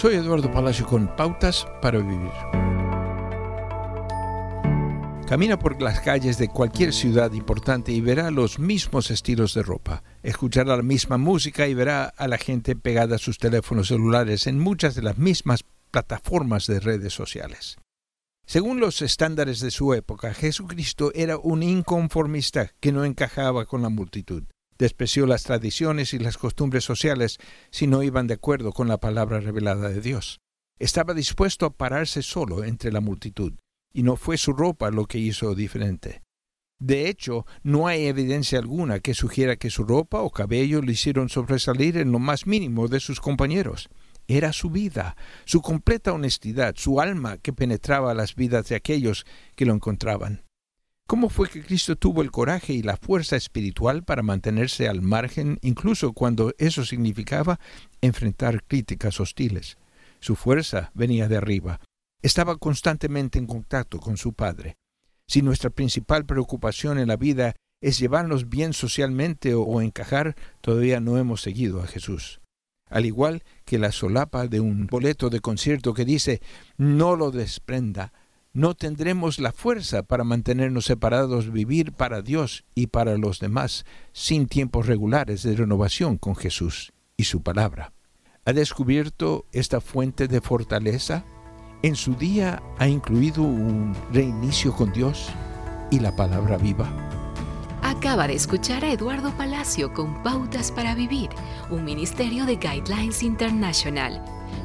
Soy Eduardo Palacio con Pautas para Vivir. Camina por las calles de cualquier ciudad importante y verá los mismos estilos de ropa. Escuchará la misma música y verá a la gente pegada a sus teléfonos celulares en muchas de las mismas plataformas de redes sociales. Según los estándares de su época, Jesucristo era un inconformista que no encajaba con la multitud. Despreció las tradiciones y las costumbres sociales si no iban de acuerdo con la palabra revelada de Dios. Estaba dispuesto a pararse solo entre la multitud y no fue su ropa lo que hizo diferente. De hecho, no hay evidencia alguna que sugiera que su ropa o cabello le hicieron sobresalir en lo más mínimo de sus compañeros. Era su vida, su completa honestidad, su alma que penetraba las vidas de aquellos que lo encontraban. ¿Cómo fue que Cristo tuvo el coraje y la fuerza espiritual para mantenerse al margen incluso cuando eso significaba enfrentar críticas hostiles? Su fuerza venía de arriba, estaba constantemente en contacto con su Padre. Si nuestra principal preocupación en la vida es llevarnos bien socialmente o encajar, todavía no hemos seguido a Jesús. Al igual que la solapa de un boleto de concierto que dice no lo desprenda, no tendremos la fuerza para mantenernos separados, vivir para Dios y para los demás, sin tiempos regulares de renovación con Jesús y su palabra. ¿Ha descubierto esta fuente de fortaleza? en su día ha incluido un reinicio con Dios y la palabra viva. Acaba de escuchar a Eduardo Palacio con Pautas para Vivir, un ministerio de Guidelines International.